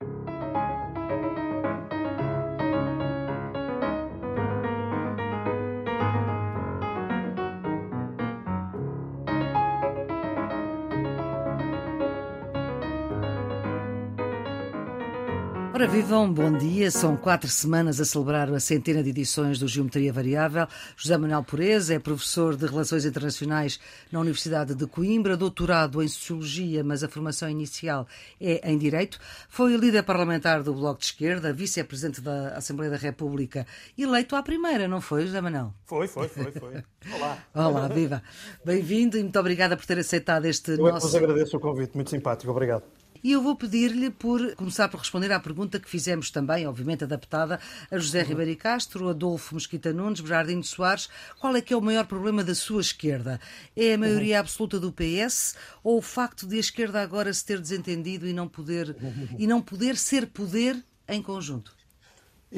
Thank you Ora, vivam, bom dia. São quatro semanas a celebrar a centena de edições do Geometria Variável. José Manuel Pureza é professor de Relações Internacionais na Universidade de Coimbra, doutorado em Sociologia, mas a formação inicial é em Direito. Foi líder parlamentar do Bloco de Esquerda, vice-presidente da Assembleia da República, eleito à primeira, não foi, José Manuel? Foi, foi, foi, foi. Olá. Olá, viva. Bem-vindo e muito obrigada por ter aceitado este Eu nosso... Eu agradeço o convite, muito simpático, obrigado. E eu vou pedir-lhe por começar por responder à pergunta que fizemos também, obviamente adaptada, a José uhum. Ribeiro Castro, Adolfo Mosquita Nunes, Bernardino Soares. Qual é que é o maior problema da sua esquerda? É a maioria uhum. absoluta do PS ou o facto de a esquerda agora se ter desentendido e não poder, e não poder ser poder em conjunto?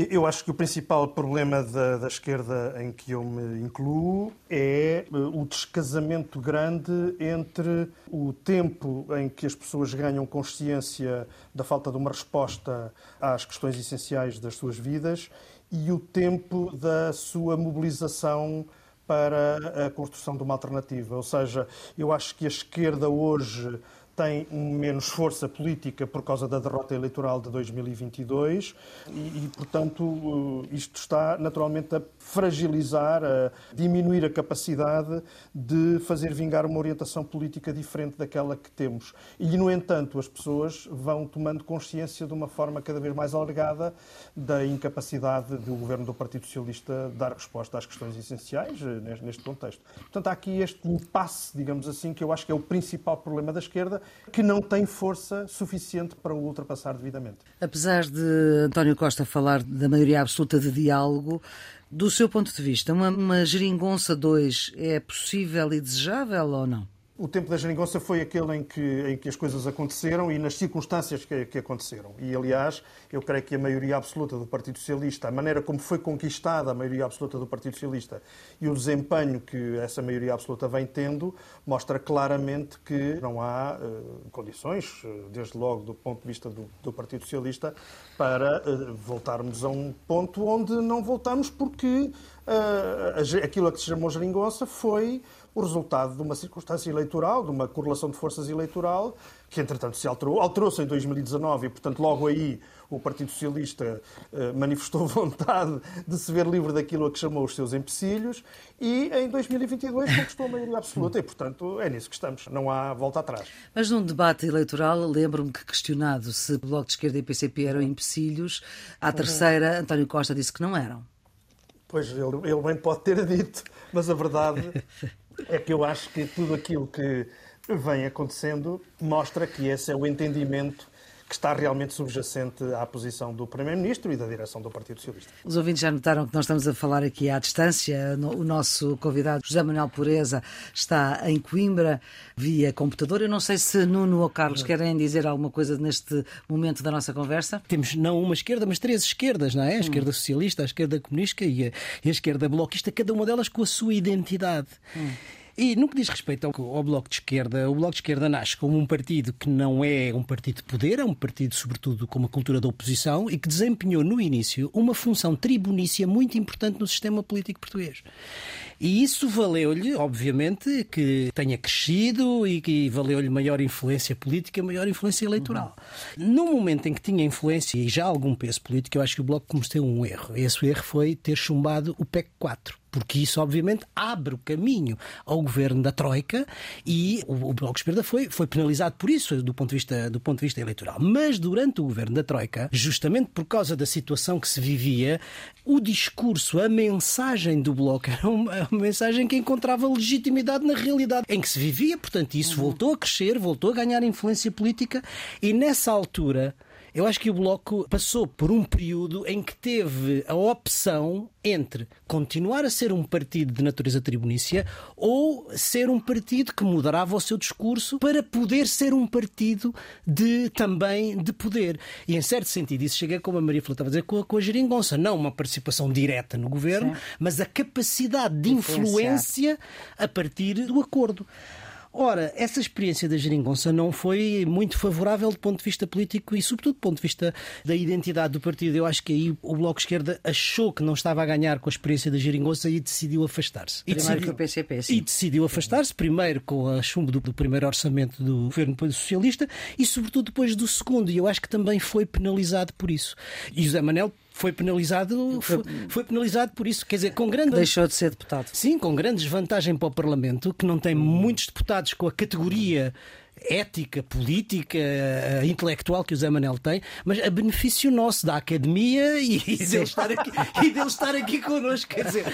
Eu acho que o principal problema da, da, esquerda em que eu me incluo é eh, o descasamento grande entre o tempo em que as pessoas ganham consciência da falta de uma resposta às questões essenciais das suas vidas e o tempo da sua mobilização para a construção de uma alternativa. Ou seja, eu acho que a esquerda hoje tem menos força política por causa da derrota eleitoral de 2022 e, e, portanto, isto está naturalmente a fragilizar, a diminuir a capacidade de fazer vingar uma orientação política diferente daquela que temos. E, no entanto, as pessoas vão tomando consciência de uma forma cada vez mais alargada da incapacidade do governo do Partido Socialista dar resposta às questões essenciais eh, neste contexto. Portanto, há aqui este impasse, digamos assim, que eu acho que é o principal problema da esquerda que não tem força suficiente para o ultrapassar devidamente. Apesar de António Costa falar da maioria absoluta de diálogo, do seu ponto de vista, uma, uma geringonça 2 é possível e desejável ou não? O tempo da geringonça foi aquele em que, em que as coisas aconteceram e nas circunstâncias que, que, aconteceram. E, aliás, eu creio que a maioria absoluta do Partido Socialista, a maneira como foi conquistada a maioria absoluta do Partido Socialista e o desempenho que essa maioria absoluta vem tendo, mostra claramente que não há uh, condições, uh, desde logo do ponto de vista do, do Partido Socialista, para uh, voltarmos a um ponto onde não voltamos porque aquilo a que se chamou geringonça foi o resultado de uma circunstância eleitoral, de uma correlação de forças eleitoral, que entretanto se alterou. Alterou-se em 2019 e, portanto, logo aí o Partido Socialista eh, manifestou vontade de se ver livre daquilo a que chamou os seus empecilhos e em 2022 conquistou a maioria absoluta e, portanto, é nisso que estamos. Não há volta atrás. Mas num debate eleitoral, lembro-me que questionado se Bloco de Esquerda e PCP eram empecilhos, à terceira, António Costa disse que não eram. Pois, ele, ele bem pode ter dito, mas a verdade é que eu acho que tudo aquilo que vem acontecendo mostra que esse é o entendimento que está realmente subjacente à posição do Primeiro-Ministro e da direção do Partido Socialista. Os ouvintes já notaram que nós estamos a falar aqui à distância. O nosso convidado, José Manuel Pureza, está em Coimbra via computador. Eu não sei se Nuno ou Carlos querem dizer alguma coisa neste momento da nossa conversa. Temos não uma esquerda, mas três esquerdas, não é? A esquerda socialista, a esquerda comunista e a, e a esquerda bloquista, cada uma delas com a sua identidade. Hum. E no que diz respeito ao, ao, Bloco de Esquerda, o Bloco de Esquerda nasce como um partido que não é um partido de poder, é um partido, sobretudo, com uma cultura da oposição e que desempenhou no início uma função tribunícia muito importante no sistema político português. E isso valeu-lhe, obviamente, que tenha crescido e que valeu-lhe maior influência política, maior influência eleitoral. Uhum. No momento em que tinha influência e já algum peso político, eu acho que o Bloco cometeu um erro. Esse erro foi ter chumbado o PEC 4 porque isso obviamente abre o caminho ao governo da Troika e o, Bloco de Esquerda foi, foi penalizado por isso do ponto, de vista, do ponto de vista eleitoral. Mas durante o governo da Troika, justamente por causa da situação que se vivia, o discurso, a mensagem do Bloco era uma, uma mensagem que encontrava legitimidade na realidade em que se vivia. Portanto, isso uhum. voltou a crescer, voltou a ganhar influência política e nessa altura eu acho que o Bloco passou por um período em que teve a opção entre continuar a ser um partido de natureza tribunícia ou ser um partido que moderava o seu discurso para poder ser um partido de também de poder. E em certo sentido, isso chega, como a Maria Flor estava a dizer, com a, com a geringonça. Não uma participação direta no governo, Sim. mas a capacidade de influência a partir do acordo. Ora, essa experiência da geringonça não foi muito favorável do ponto de vista político e, sobretudo, do ponto de vista da identidade do partido. Eu acho que aí o Bloco de Esquerda achou que não estava a ganhar com a experiência da geringonça e decidiu afastar-se. Primeiro decidiu... que o PCP, sim. E decidiu afastar-se, primeiro com a chumbo do, do, primeiro orçamento do governo socialista e, sobretudo, depois do segundo. E eu acho que também foi penalizado por isso. E José Manel foi penalizado, foi, foi, penalizado por isso. Quer dizer, com grande. Deixou de ser deputado. Sim, com grande desvantagem para o Parlamento, que não tem muitos deputados com a categoria ética, política, eh, intelectual que o Zé Manel tem, mas a benefício nosso da academia e, e dele, estar aqui, e dele estar aqui connosco. Quer dizer,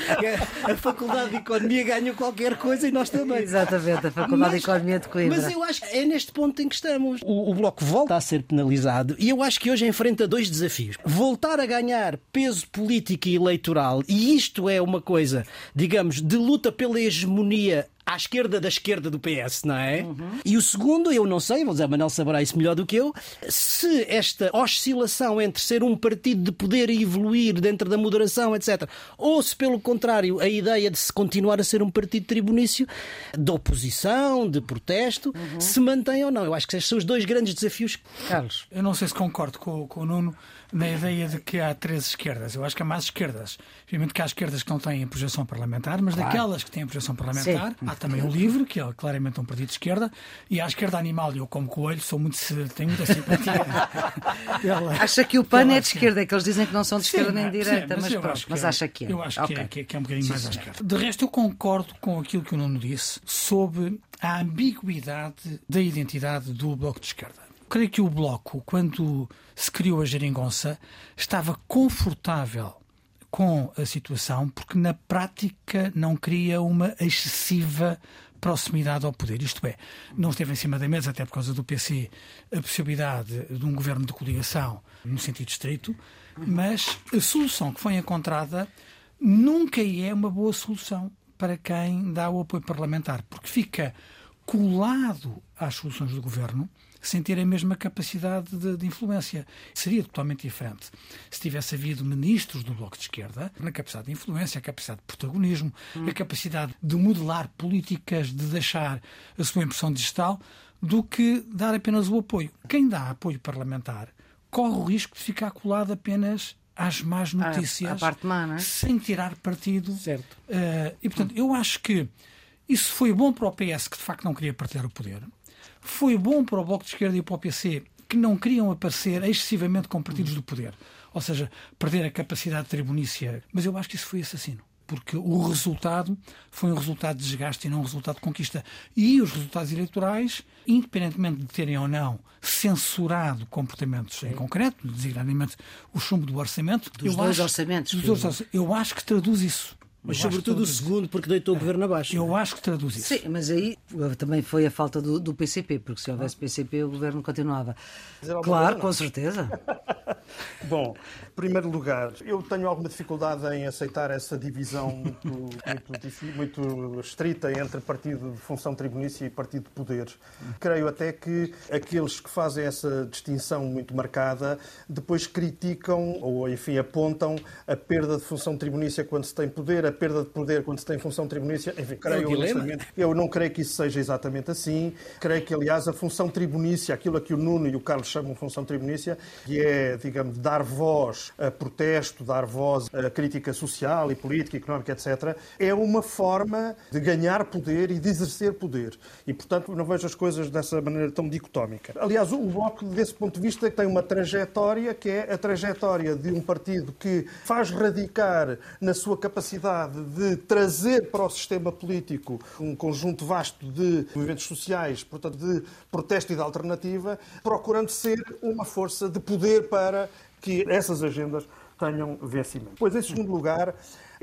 a Faculdade de Economia ganha qualquer coisa e nós também. Exatamente, a Faculdade mas, de Economia de Coimbra. Mas eu acho que é neste ponto em que estamos. O, o Bloco volta a ser penalizado e eu acho que hoje enfrenta dois desafios. Voltar a ganhar peso político e eleitoral, e isto é uma coisa, digamos, de luta pela hegemonia à esquerda da esquerda do PS, não é? Uhum. E o segundo, eu não sei, o Zé Manuel saberá isso melhor do que eu, se esta oscilação entre ser um partido de poder e evoluir dentro da moderação, etc., ou se, pelo contrário, a ideia de se continuar a ser um partido tribunício de oposição, de protesto, uhum. se mantém ou não. Eu acho que estes são os dois grandes desafios. Carlos. Eu não sei se concordo com, com o Nuno na ideia de que há três esquerdas. Eu acho que há mais esquerdas. Obviamente que há esquerdas que não têm projeção parlamentar, mas claro. daquelas que têm projeção parlamentar, Sim. há também o LIVRE, que é claramente um partido de esquerda, e há a esquerda animal, e eu, como coelho, sou muito, tenho muita simpatia. Acha que o PAN é de esquerda, é que eles dizem que não são de esquerda sim, nem de direita, mas, mas, pronto, mas é, acha que é. Eu acho okay. que, é, que, é, que, é, um bocadinho sim, mais à esquerda. De resto, eu concordo com aquilo que o Nuno disse sobre a ambiguidade da identidade do Bloco de Esquerda creio que o Bloco, quando se criou a geringonça, estava confortável com a situação porque, na prática, não queria uma excessiva proximidade ao poder. Isto é, não esteve em cima da mesa, até por causa do PC, a possibilidade de um governo de coligação no sentido estrito, mas a solução que foi encontrada nunca é uma boa solução para quem dá o apoio parlamentar, porque fica colado às soluções do governo sem ter a mesma capacidade de, de, influência. Seria totalmente diferente se tivesse havido ministros do Bloco de Esquerda na capacidade de influência, a capacidade de protagonismo, hum. a capacidade de modelar políticas, de deixar a sua impressão digital, do que dar apenas o apoio. Quem dá apoio parlamentar corre o risco de ficar colado apenas às más notícias, má, é? sem tirar partido. Certo. Uh, e, portanto, eu acho que isso foi bom para o PS, que de facto não queria partilhar o poder. Foi bom para o Bloco de Esquerda e para o PC, que não queriam aparecer excessivamente com partidos do poder. Ou seja, perder a capacidade tribunícia. Mas eu acho que isso foi assassino porque o resultado foi um resultado de desgaste e não um resultado de conquista. E os resultados eleitorais, independentemente de terem ou não censurado comportamentos em concreto, designadamente o chumbo do orçamento, dos dois acho, orçamentos, dos dois, eu acho que traduz isso. Mas sobretudo o segundo, porque deitou o governo abaixo. Eu acho que traduz isso. Sim, mas aí também foi a falta do, do PCP, porque se houvesse PCP o governo continuava. Claro, com certeza. Bom, primeiro lugar, eu tenho alguma dificuldade em aceitar essa divisão muito, muito, muito estrita entre partido de função tribunícia e partido de poder. Creio até que aqueles que fazem essa distinção muito marcada depois criticam ou, enfim, apontam a perda de função tribunícia quando se tem poder, a perda de poder quando se tem função tribunícia. Enfim, creio é eu não creio que isso seja exatamente assim. Creio que, aliás, a função tribunícia, aquilo a que o Nuno e o Carlos chamam função tribunícia, que é, digamos, dar voz a protesto, dar voz a crítica social e política, económica, etc., é uma forma de ganhar poder e de exercer poder. E, portanto, não vejo as coisas dessa maneira tão dicotómica. Aliás, o Bloco, desse ponto de vista, tem uma trajetória que é a trajetória de um partido que faz radicar na sua capacidade de trazer para o sistema político um conjunto vasto de movimentos sociais, portanto, de protesto e de alternativa, procurando ser uma força de poder para que essas agendas tenham vencimento. Pois, em segundo lugar,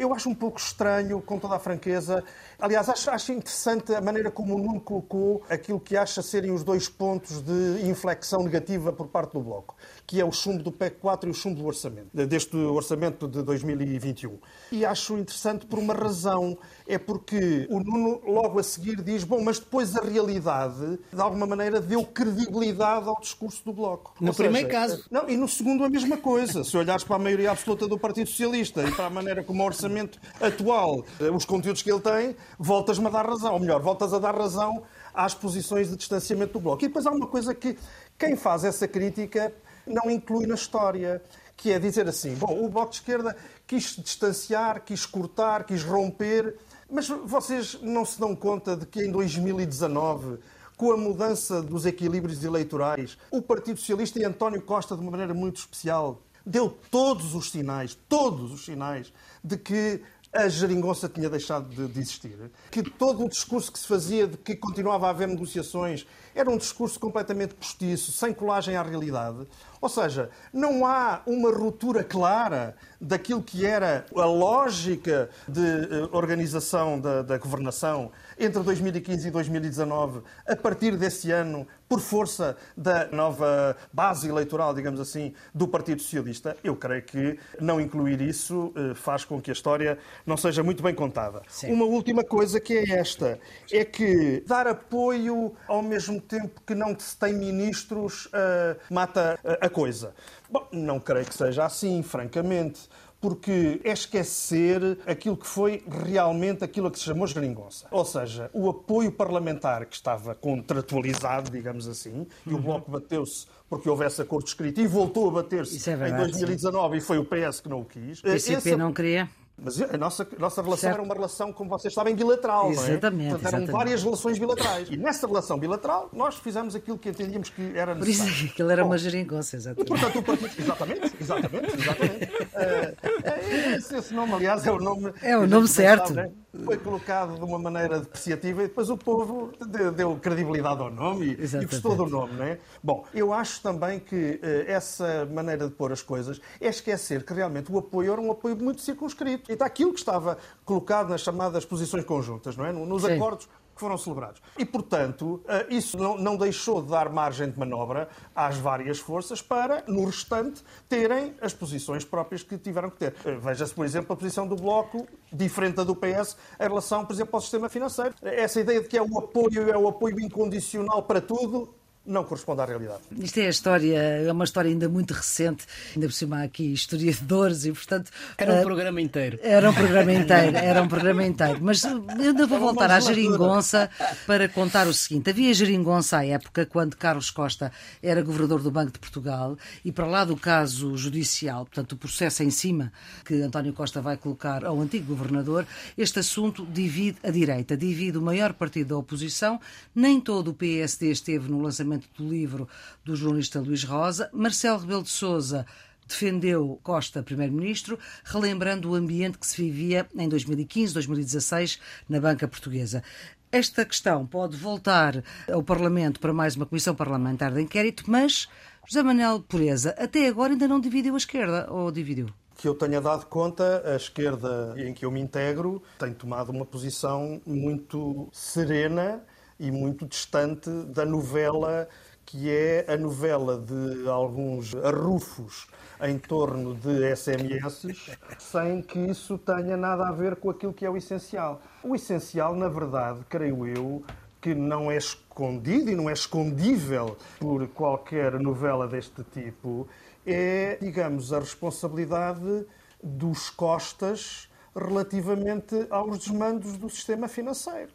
eu acho um pouco estranho, com toda a franqueza. Aliás, acho, acho interessante a maneira como o Nuno colocou aquilo que acha serem os dois pontos de inflexão negativa por parte do Bloco, que é o chumbo do PEC 4 e o chumbo do orçamento, deste orçamento de 2021. E acho interessante por uma razão. É porque o Nuno, logo a seguir, diz: bom, mas depois a realidade, de alguma maneira, deu credibilidade ao discurso do Bloco. No Ou primeiro seja, caso. Não, e no segundo a mesma coisa. Se olhares para a maioria absoluta do Partido Socialista e para a maneira como o orçamento orçamento atual, os conteúdos que ele tem, voltas-me a dar razão. Ou melhor, voltas a dar razão às posições de distanciamento do Bloco. E depois há uma coisa que quem faz essa crítica não inclui na história, que é dizer assim: bom, o Bloco de Esquerda quis distanciar, quis cortar, quis romper, mas vocês não se dão conta de que em 2019 com a mudança dos equilíbrios eleitorais, o Partido Socialista e António Costa, de uma maneira muito especial, deu todos os sinais, todos os sinais, de que a geringonça tinha deixado de, de, existir, que todo o discurso que se fazia de que continuava a haver negociações era um discurso completamente postiço, sem colagem à realidade. Ou seja, não há uma ruptura clara daquilo que era a lógica de uh, organização da, da governação entre 2015 e 2019, a partir desse ano, por força da nova base eleitoral, digamos assim, do Partido Socialista, eu creio que não incluir isso uh, faz com que a história não seja muito bem contada. Sim. Uma última coisa que é esta, é que dar apoio ao mesmo tempo que não se tem ministros uh, mata a coisa. Bom, não creio que seja assim, francamente porque é esquecer aquilo que foi realmente aquilo que se chamou geringonça. Ou seja, o apoio parlamentar que estava contratualizado, digamos assim, e o uhum. Bloco bateu-se porque houvesse acordo escrito e voltou a bater-se é em 2019 sim. e foi o PS que não o quis. O PCP Esse... não queria? Mas a nossa, a nossa relação certo. era uma relação, como vocês sabem, bilateral. Exatamente. Não é? Portanto, eram exatamente. várias relações bilaterais. E nessa relação bilateral, nós fizemos aquilo que entendíamos que era necessário. Por isso é que aquilo era Bom, uma geringonça, exatamente. E, portanto, o partido... Exatamente, exatamente, exatamente. Uh, esse, esse, nome, aliás, é o nome... É o nome certo. Sabe, né? Foi colocado de uma maneira depreciativa e depois o povo deu, deu credibilidade ao nome e, e gostou do nome, não é? Bom, eu acho também que uh, essa maneira de pôr as coisas é esquecer que realmente o apoio era um apoio muito circunscrito. Então, aquilo que estava estava colocado nas chamadas posições conjuntas, não é? nos Sim. acordos que foram celebrados. E, portanto, eh, isso não, deixou de dar margem de manobra às várias forças para, no restante, terem as posições próprias que tiveram que ter. Eh, veja-se, por exemplo, a posição do Bloco, diferente da do PS, em relação, por exemplo, ao sistema financeiro. Essa ideia de que é o apoio, é o apoio incondicional para tudo, não corresponde à realidade. Isto é a história, é uma história ainda muito recente, ainda por cima há aqui historiadores e, portanto. Era um uh, programa inteiro. Era um programa inteiro, era um programa inteiro. Mas eu ainda vou voltar à geringonça para contar o seguinte: havia geringonça à época, quando Carlos Costa era governador do Banco de Portugal, e para lá do caso judicial, portanto, o processo em cima que António Costa vai colocar ao antigo governador, este assunto divide a direita, divide o maior partido da oposição, nem todo o PSD esteve no lançamento lançamento do livro do jornalista Luís Rosa. Marcelo Rebelo de Sousa defendeu Costa, primeiro-ministro, relembrando o ambiente que se vivia em 2015, 2016 na banca portuguesa. Esta questão pode voltar ao Parlamento para mais uma comissão parlamentar de inquérito, mas José Manuel Pureza até agora ainda não dividiu a esquerda, ou dividiu? que eu tenha dado conta, a esquerda em que eu me integro tem tomado uma posição muito serena e muito distante da novela que é a novela de alguns arrufos em torno de SMS, sem que isso tenha nada a ver com aquilo que é o essencial. O essencial, na verdade, creio eu, que não é escondido e não é escondível por qualquer novela deste tipo, é, digamos, a responsabilidade dos costas relativamente aos desmandos do sistema financeiro.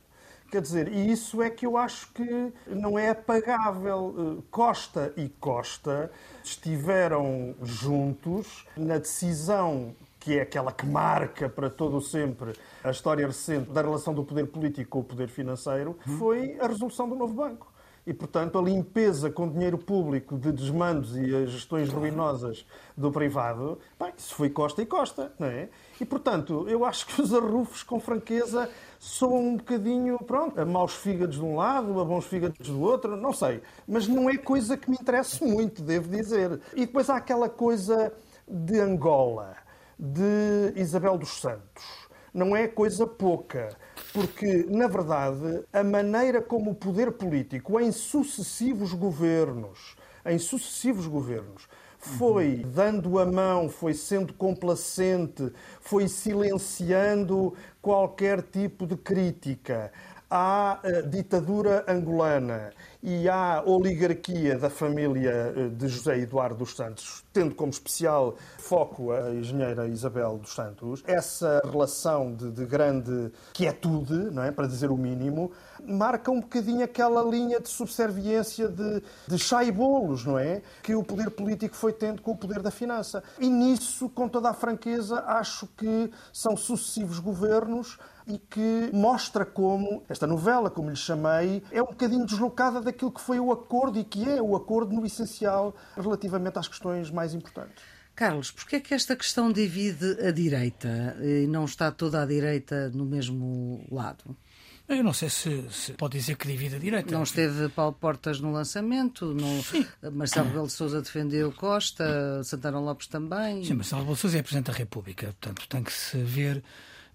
Quer dizer, e isso é que eu acho que não é apagável. Eh, Costa e Costa estiveram juntos na decisão que é aquela que marca para todo o sempre a história recente da relação do poder político com o poder financeiro, foi a resolução do novo banco. E, portanto, a limpeza com dinheiro público de desmandos e as gestões ruinosas do privado, bem, isso foi Costa e Costa, não é? E, portanto, eu acho que os arrufos, com franqueza, são um bocadinho, pronto, a maus fígados de um lado, a bons fígados do outro, não sei. Mas não é coisa que me interesse muito, devo dizer. E depois há aquela coisa de Angola, de Isabel dos Santos. Não é coisa pouca, porque, na verdade, a maneira como o poder político, em sucessivos governos, em sucessivos governos, foi dando a mão, foi sendo complacente, foi silenciando qualquer tipo de crítica à uh, ditadura angolana e à oligarquia da família eh, de José Eduardo dos Santos, tendo como especial foco a engenheira Isabel dos Santos, essa relação de, de grande quietude, não é, para dizer o mínimo, marca um bocadinho aquela linha de subserviência de, de chá e bolos, não é? Que o poder político foi tendo com o poder da finança. E nisso, com toda a franqueza, acho que são sucessivos governos e que mostra como esta novela, como lhe chamei, é um bocadinho deslocada daquilo que foi o acordo e que é o acordo no essencial relativamente às questões mais importantes. Carlos, porquê é que esta questão divide a direita e não está toda a direita no mesmo lado? Eu não sei se, se, pode dizer que divide a direita. Não esteve Paulo Portas no lançamento, no... Marcelo Rebelo de Sousa defendeu Costa, Santana Lopes também. Sim, Marcelo Rebelo de Sousa é Presidente da República, portanto tem que se ver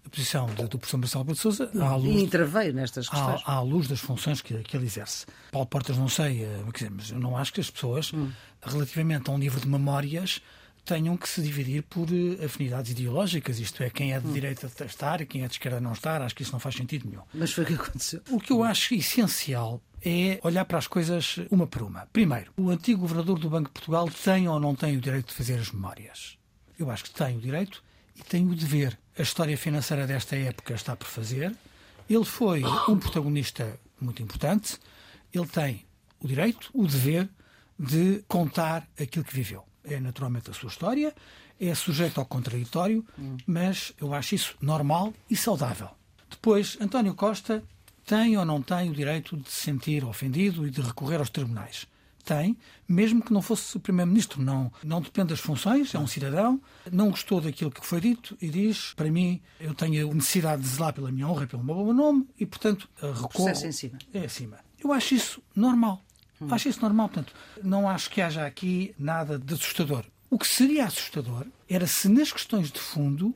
a posição de, do professor Marcelo Rebelo de Sousa à luz, e interveio nestas questões. À, à luz das funções que, que, ele exerce. Paulo Portas não sei, eh, mas eu não acho que as pessoas, hum. relativamente a um livro de memórias, tenham que se dividir por eh, afinidades ideológicas, isto é, quem é de hum. direita estar e quem é de esquerda não estar, acho que isso não faz sentido nenhum. Mas foi o que aconteceu. O que eu acho essencial é olhar para as coisas uma por uma. Primeiro, o antigo governador do Banco de Portugal tem ou não tem o direito de fazer as memórias? Eu acho que tem o direito e tem o dever. A história financeira desta época está por fazer. Ele foi um protagonista muito importante. Ele tem o direito, o dever de contar aquilo que viveu é naturalmente a sua história, é sujeito ao contraditório, mas eu acho isso normal e saudável. Depois, António Costa tem ou não tem o direito de se sentir ofendido e de recorrer aos tribunais? Tem, mesmo que não fosse Primeiro-Ministro. Não, não depende das funções, é um cidadão, não gostou daquilo que foi dito e diz: para mim, eu tenho necessidade de zelar pela minha honra, pelo meu bom nome e, portanto, recorro. É em cima. É acima. Eu acho isso normal. Hum. Acho isso normal, portanto, não acho que haja aqui nada de assustador. O que seria assustador era se nas questões de fundo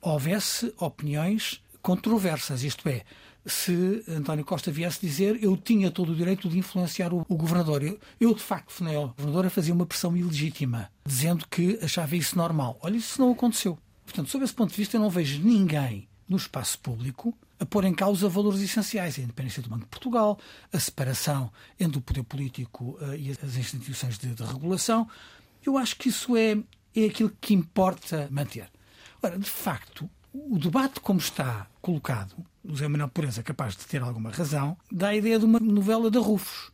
houvesse opiniões controversas, isto é, se António Costa viesse dizer eu tinha todo o direito de influenciar o, o governador. Eu, eu, de facto, fui ao governador a fazer uma pressão ilegítima, dizendo que achava isso normal. Olha, isso não aconteceu. Portanto, sob esse ponto de vista, eu não vejo ninguém no espaço público a pôr em causa valores essenciais, a independência do Banco de Portugal, a separação entre o poder político uh, e as instituições de, de, regulação. Eu acho que isso é, é aquilo que importa manter. Ora, de facto, o debate como está colocado, o Zé Manuel Pureza capaz de ter alguma razão, dá a ideia de uma novela de Rufus.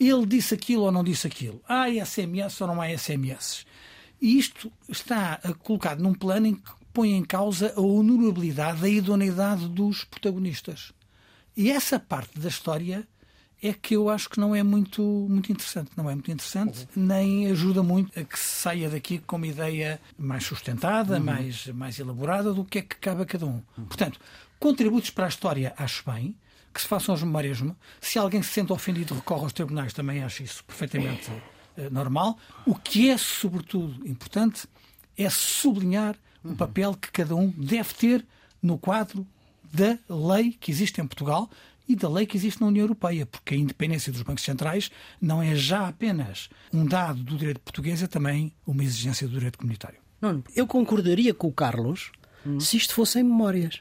Ele disse aquilo ou não disse aquilo. Há SMS ou não há SMS. E isto está colocado num plano em que põe em causa a honorabilidade, a idoneidade dos protagonistas. E essa parte da história é que eu acho que não é muito, muito interessante. Não é muito interessante, uhum. nem ajuda muito a que se saia daqui com uma ideia mais sustentada, uhum. mais, mais elaborada do que é que cabe a cada um. Uhum. Portanto, contributos para a história acho bem, que se façam as memórias. Se alguém se sente ofendido recorre aos tribunais, também acho isso perfeitamente uh, normal. O que é, sobretudo, importante é sublinhar o papel que cada um deve ter no quadro da lei que existe em Portugal e da lei que existe na União Europeia, porque a independência dos bancos centrais não é já apenas um dado do direito português, é também uma exigência do direito comunitário. Não, eu concordaria com o Carlos hum. se isto fossem memórias.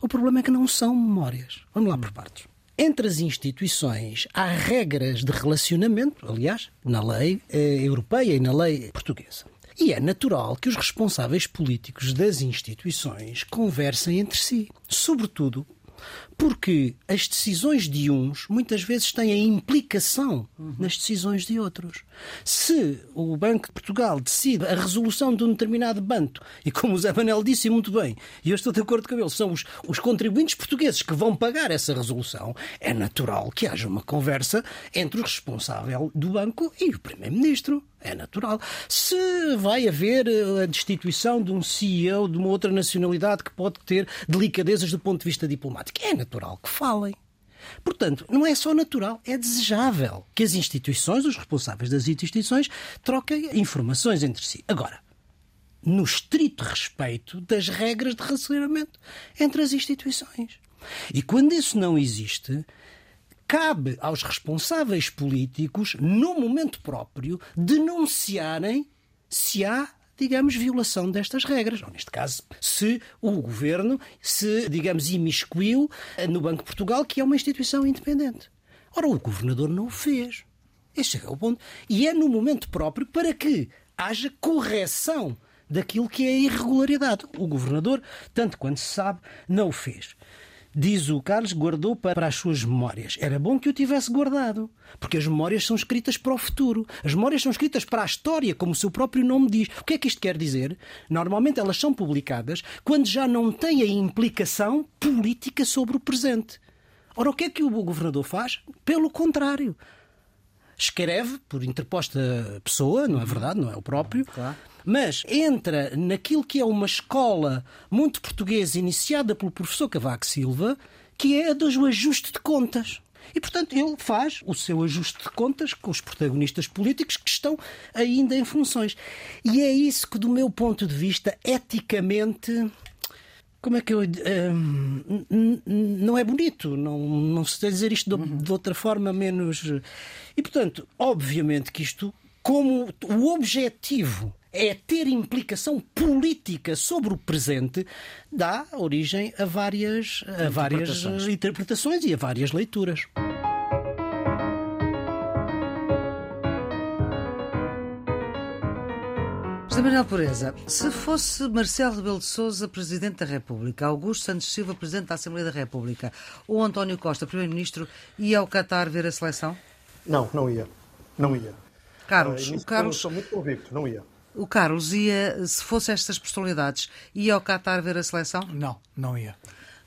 O problema é que não são memórias. Vamos lá por partes. Entre as instituições há regras de relacionamento, aliás, na lei eh, europeia e na lei portuguesa. E é natural que os responsáveis políticos das instituições conversem entre si, sobretudo porque as decisões de uns muitas vezes têm a implicação uhum. nas decisões de outros. Se o Banco de Portugal decide a resolução de um determinado banco, e como o Zé Manel disse muito bem, e eu estou de acordo com ele, são os, os contribuintes portugueses que vão pagar essa resolução, é natural que haja uma conversa entre o responsável do banco e o Primeiro-Ministro. É natural. Se vai haver eh, a destituição de um CEO de uma outra nacionalidade que pode ter delicadezas do ponto de vista diplomático, é natural que falem. Portanto, não é só natural, é desejável que as instituições, os responsáveis das instituições, troquem informações entre si. Agora, no estrito respeito das regras de relacionamento entre as instituições. E quando isso não existe, cabe aos responsáveis políticos, no momento próprio, denunciarem se há digamos, violação destas regras. Ou, neste caso, se o governo se, digamos, imiscuiu no Banco de Portugal, que é uma instituição independente. Ora, o governador não o fez. Este é o ponto. E é no momento próprio para que haja correção daquilo que é a irregularidade. O governador, tanto quanto se sabe, não o fez. Diz o Carlos, guardou para as suas memórias. Era bom que o tivesse guardado, porque as memórias são escritas para o futuro. As memórias são escritas para a história, como o seu próprio nome diz. O que é que isto quer dizer? Normalmente elas são publicadas quando já não têm a implicação política sobre o presente. Ora, o que é que o governador faz? Pelo contrário. Escreve por interposta pessoa, não é verdade? Não é o próprio. Claro mas entra naquilo que é uma escola muito portuguesa iniciada pelo professor Cavaco Silva, que é a do ajuste de contas. E, portanto, ele faz o seu ajuste de contas com os protagonistas políticos que estão ainda em funções. E é isso que, do meu ponto de vista, eticamente. Como é que eu. Hum, não é bonito, não, não se dizer isto de, de outra forma menos. E, portanto, obviamente que isto, como o objetivo é ter implicação política sobre o presente, dá origem a várias, a várias interpretações e a várias leituras. José Manuel Pureza, se fosse Marcelo Rebelo de Sousa Presidente da República, Augusto Santos Silva Presidente da Assembleia da República ou António Costa Primeiro-Ministro, ia ao Qatar ver a seleção? Não, não ia. Não ia. Carlos, uh, o Carlos... Sou muito convicto, não ia. O Carlos ia, se fosse estas personalidades, ia ao Qatar ver a seleção? Não, não ia.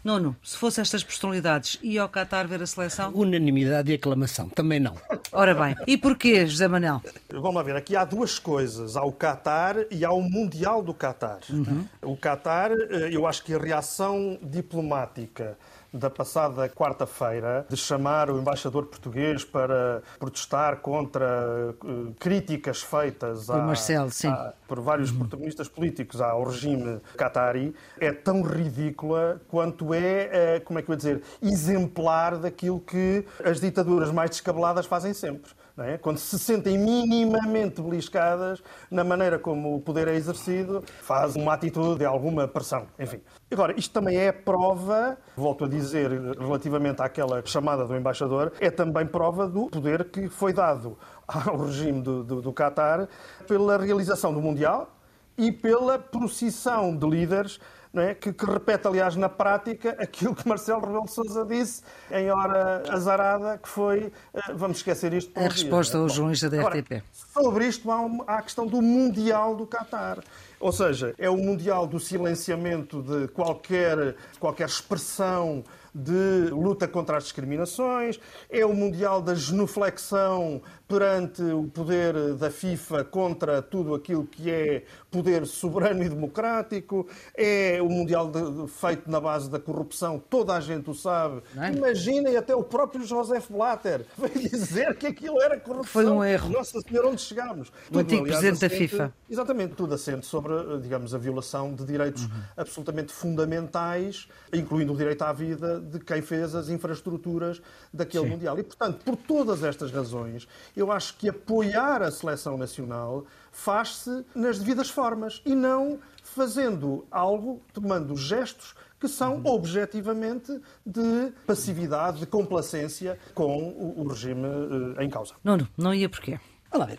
Nono, se fosse estas personalidades, ia ao Qatar ver a seleção? Unanimidade e aclamação, também não. Ora bem, e porquê, José Manel? Vamos lá ver, aqui há duas coisas. Há o Qatar e há o Mundial do Qatar. Uhum. O Qatar, eh, eu acho que a reação diplomática da passada quarta-feira de chamar o embaixador português para protestar contra uh, críticas feitas a, Marcelo, a, por vários uhum. protagonistas políticos ao regime qatari. É tão ridícula quanto é, uh, como é que eu ia dizer, exemplar daquilo que as ditaduras mais descabeladas fazem sempre é? quando se sentem minimamente beliscadas na maneira como o poder é exercido, faz uma atitude de alguma pressão. Enfim. Agora, isto também é prova, volto a dizer, relativamente àquela chamada do embaixador, é também prova do poder que foi dado ao regime do, do, do Qatar pela realização do Mundial e pela procissão de líderes é? que, que, repete, aliás, na prática aquilo que Marcelo Rebelo de Sousa disse em hora azarada, que foi eh, vamos esquecer isto. A resposta aos jornalistas da RTP. sobre isto há, há a questão do Mundial do Qatar. Ou seja, é o Mundial do silenciamento de qualquer, qualquer expressão de luta contra as discriminações, é o Mundial da genuflexão perante o poder da FIFA contra tudo aquilo que é poder soberano e democrático, é o Mundial de, feito na base da corrupção, toda a gente o sabe. É? Imaginem até o próprio Joseph Blatter veio dizer que aquilo era corrupção. Foi um erro. Nossa Senhora, onde chegámos? O antigo presidente da FIFA. Exatamente, tudo assente sobre, digamos, a violação de direitos uhum. absolutamente fundamentais, incluindo o direito à vida de quem fez as infraestruturas daquele Sim. Mundial. E, portanto, por todas estas razões, eu acho que apoiar a seleção nacional faz-se nas devidas formas e não fazendo algo, tomando gestos que são uhum. objetivamente de passividade, de complacência com o, regime uh, em causa. Não, não, não ia porquê?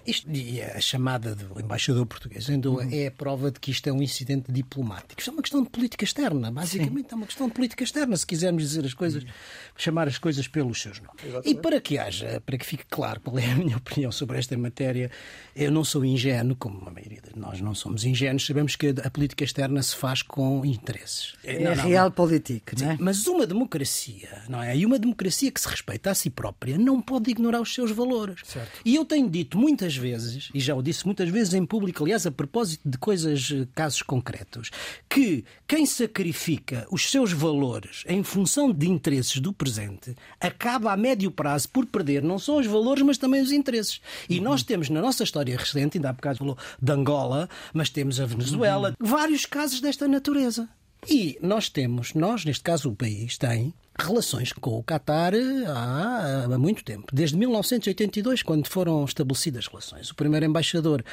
Isto, e a chamada do embaixador português uhum. é a prova de que isto é um incidente diplomático. Isto é uma questão de política externa, basicamente Sim. é uma questão de política externa, se quisermos dizer as coisas, uhum. chamar as coisas pelos seus nomes. Exatamente. E para que haja, para que fique claro qual é a minha opinião sobre esta matéria, eu não sou ingênuo, como a maioria de nós não somos ingênuos, sabemos que a política externa se faz com interesses. É não, real política, não é? Mas uma democracia, não é? E uma democracia que se respeita a si própria não pode ignorar os seus valores. Certo. E eu tenho dito muitas vezes, e já o disse muitas vezes em público, aliás, a propósito de coisas, eh, casos concretos, que quem sacrifica os seus valores em função de interesses do presente acaba a médio prazo por perder não só os valores, mas também os interesses. E uhum. nós temos na nossa história recente, ainda há bocado falou de Angola, mas temos a Venezuela, uhum. vários casos desta natureza. E nós temos, nós, neste caso o país, tem relações com o Qatar há, há, muito tempo, desde 1982, quando foram estabelecidas relações. O primeiro embaixador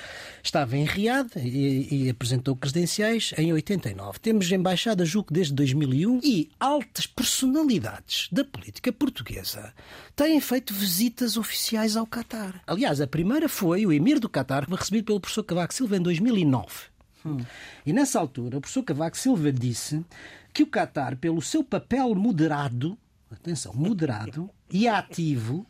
estava em Riad e, e apresentou credenciais em 89. Temos embaixada, julgo, desde 2001 e altas personalidades da política portuguesa têm feito visitas oficiais ao Qatar. Aliás, a primeira foi o emir do Qatar, recebido pelo professor Cavaco Silva em 2009. Hum. E nessa altura, o professor Cavaco Silva disse que o Qatar, pelo seu papel moderado, atenção, moderado e ativo,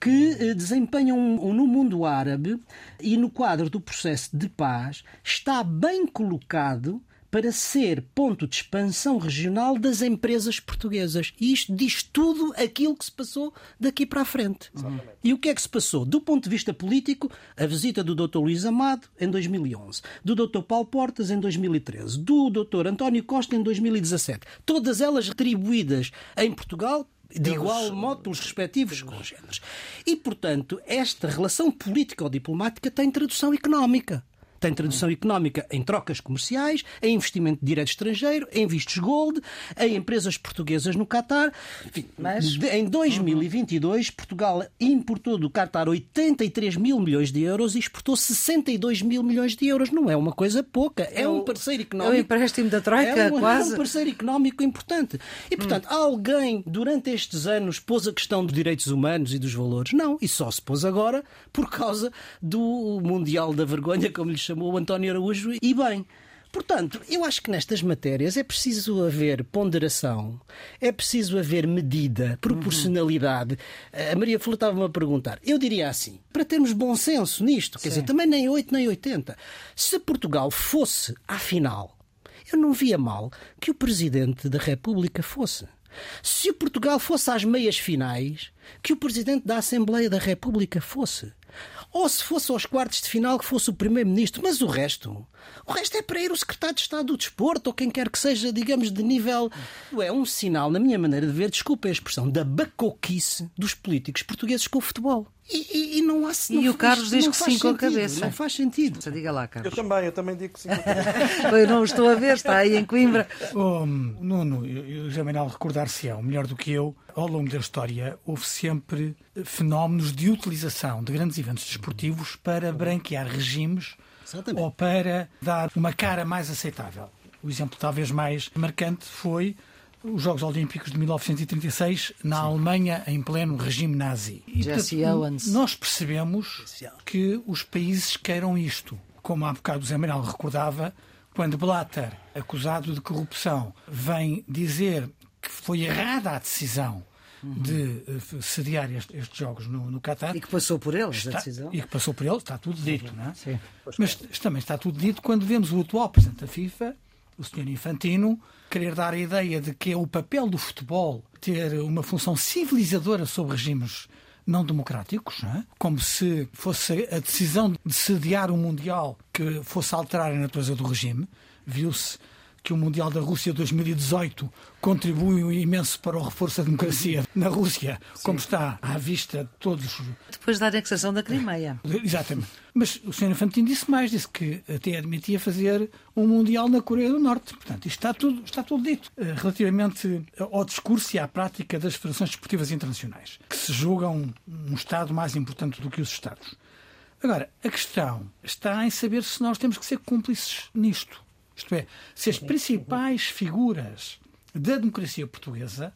que eh, desempenham no mundo árabe e no quadro do processo de paz, está bem colocado para ser ponto de expansão regional das empresas portuguesas. E isto diz tudo aquilo que se passou daqui para a frente. Exatamente. E o que é que se passou? Do ponto de vista político, a visita do Dr. Luís Amado em 2011, do Dr. Paulo Portas em 2013, do Dr. António Costa em 2017. Todas elas retribuídas em Portugal de igual modo pelos respectivos congêneres. E, portanto, esta relação político-diplomática tem tradução económica. Tem tradução económica em trocas comerciais, em investimento de direito estrangeiro, em vistos gold, em empresas portuguesas no Qatar. Enfim, Mas... Em 2022, Portugal importou do Qatar 83 mil milhões de euros e exportou 62 mil milhões de euros. Não é uma coisa pouca. É, é um parceiro económico. É um empréstimo da Troika, é um, quase. É um parceiro económico importante. E, portanto, hum. alguém durante estes anos pôs a questão dos direitos humanos e dos valores? Não. E só se pôs agora por causa do Mundial da Vergonha, como lhe chamou o António Araújo, e bem. Portanto, eu acho que nestas matérias é preciso haver ponderação, é preciso haver medida, proporcionalidade. Uhum. A Maria Flor estava-me a perguntar. Eu diria assim, para termos bom senso nisto, quer Sim. dizer, também nem 8 nem 80. Se Portugal fosse à final, eu não via mal que o Presidente da República fosse. Se Portugal fosse às meias finais, que o Presidente da Assembleia da República fosse. Ou se fosse aos quartos de final que fosse o Primeiro-Ministro, mas o resto, o resto é para ir o Secretário de Estado do Desporto ou quem quer que seja, digamos, de nível. É um sinal, na minha maneira de ver, desculpa a expressão, da bacoquice dos políticos portugueses com o futebol. E, e, e não há E não, o Carlos diz que sim com a cabeça. Não faz sentido. Você diga lá, Carlos. Eu também, eu também digo que sim com a cabeça. eu não estou a ver, está aí em Coimbra. Oh, Nuno, o Jaminal recordar-se-á, melhor do que eu, ao longo da história houve sempre fenómenos de utilização de grandes eventos desportivos para branquear regimes Exatamente. ou para dar uma cara mais aceitável. O exemplo talvez mais marcante foi os Jogos Olímpicos de 1936 na Sim. Alemanha em pleno regime nazi. E, Jesse portanto, Owens. Nós percebemos que os países queiram isto. Como há bocado o Zé Manuel recordava, quando Blatter, acusado de corrupção, vem dizer que foi errada a decisão de uh, sediar este, estes jogos no, no Qatar. E que passou por eles está, a decisão. E que passou por eles, está tudo dito, não é? Sim. Mas também está tudo dito quando vemos o atual presidente da FIFA, o Sr. Infantino, querer dar a ideia de que é o papel do futebol ter uma função civilizadora sobre regimes não democráticos, não é? como se fosse a decisão de sediar um Mundial que fosse alterar a natureza do regime. Viu-se que o Mundial da Rússia 2018 contribui imenso para o reforço da democracia na Rússia, Sim. como está à vista de todos. Depois da anexação da Crimeia. Exatamente. Mas o Sr. Infantino disse mais, disse que até admitia fazer um Mundial na Coreia do Norte. Portanto, isto está tudo, está tudo dito eh, relativamente ao discurso e à prática das federações desportivas internacionais, que se julgam um Estado mais importante do que os Estados. Agora, a questão está em saber se nós temos que ser cúmplices nisto. Isto é, se as principais figuras da democracia portuguesa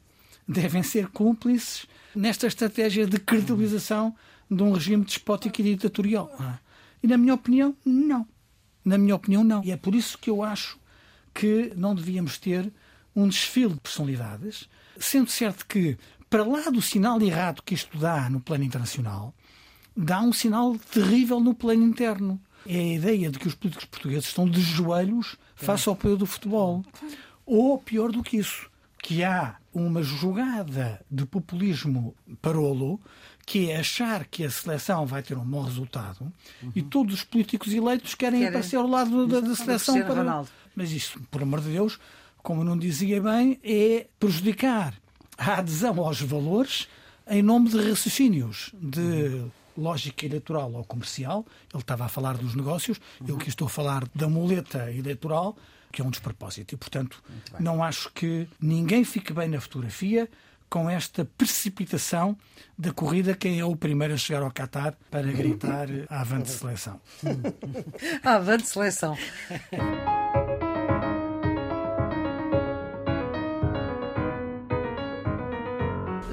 devem ser cúmplices nesta estratégia de credibilização de um regime despótico e ditatorial. É? E, na minha opinião, não. Na minha opinião, não. E é por isso que eu acho que não devíamos ter um desfile de personalidades, sendo certo que, para lá do sinal errado que isto dá no plano internacional, dá um sinal terrível no plano interno é a ideia de que os políticos portugueses estão de joelhos face ao poder do futebol. Ou, pior do que isso, que há uma jogada de populismo parolo que é achar que a seleção vai ter um bom resultado uhum. e todos os políticos eleitos querem, querem aparecer ao lado da, da seleção para... Ronaldo. Mas isso, por amor de Deus, como não dizia bem, é prejudicar a adesão aos valores em nome de raciocínios, de lógica eleitoral ou comercial. Ele estava a falar dos negócios, eu que estou a falar da muleta eleitoral, que é um despropósito. E, portanto, não acho que ninguém fique bem na fotografia com esta precipitação da corrida, quem é o primeiro a chegar ao Qatar para gritar avante seleção. avante seleção.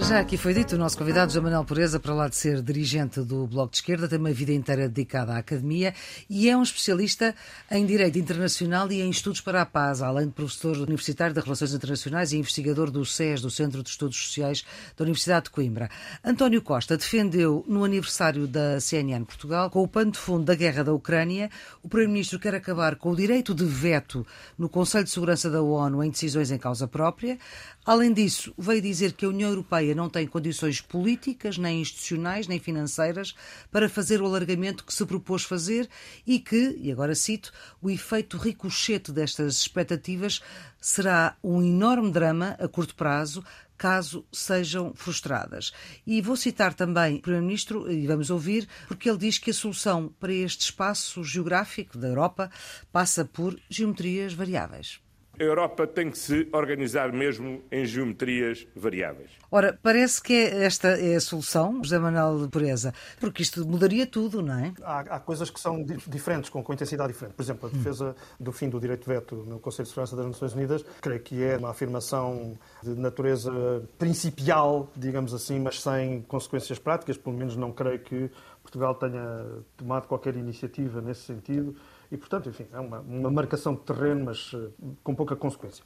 Já aqui foi dito, o nosso convidado, João Manuel Pureza, para lá de ser dirigente do Bloco de Esquerda, tem uma vida inteira dedicada à academia e é um especialista em Direito Internacional e em Estudos para a Paz, além de professor universitário de Relações Internacionais e investigador do SES, do Centro de Estudos Sociais da Universidade de Coimbra. António Costa defendeu, no aniversário da CNN Portugal, com o pano de fundo da guerra da Ucrânia, o Primeiro-Ministro quer acabar com o direito de veto no Conselho de Segurança da ONU em decisões em causa própria. Além disso, veio dizer que a União Europeia não tem condições políticas, nem institucionais, nem financeiras para fazer o alargamento que se propôs fazer e que, e agora cito, o efeito ricochete destas expectativas será um enorme drama a curto prazo, caso sejam frustradas. E vou citar também o Primeiro-Ministro, e vamos ouvir, porque ele diz que a solução para este espaço geográfico da Europa passa por geometrias variáveis. A Europa tem que se organizar mesmo em geometrias variáveis. Ora, parece que esta é a solução, José Manuel Pureza, porque isto mudaria tudo, não é? Há, há coisas que são diferentes, com, com intensidade diferente. Por exemplo, a defesa do fim do direito de veto no Conselho de Segurança das Nações Unidas, creio que é uma afirmação de natureza principial, digamos assim, mas sem consequências práticas. Pelo menos não creio que Portugal tenha tomado qualquer iniciativa nesse sentido. E, portanto, enfim, é uma, uma marcação de terreno, mas uh, com pouca consequência.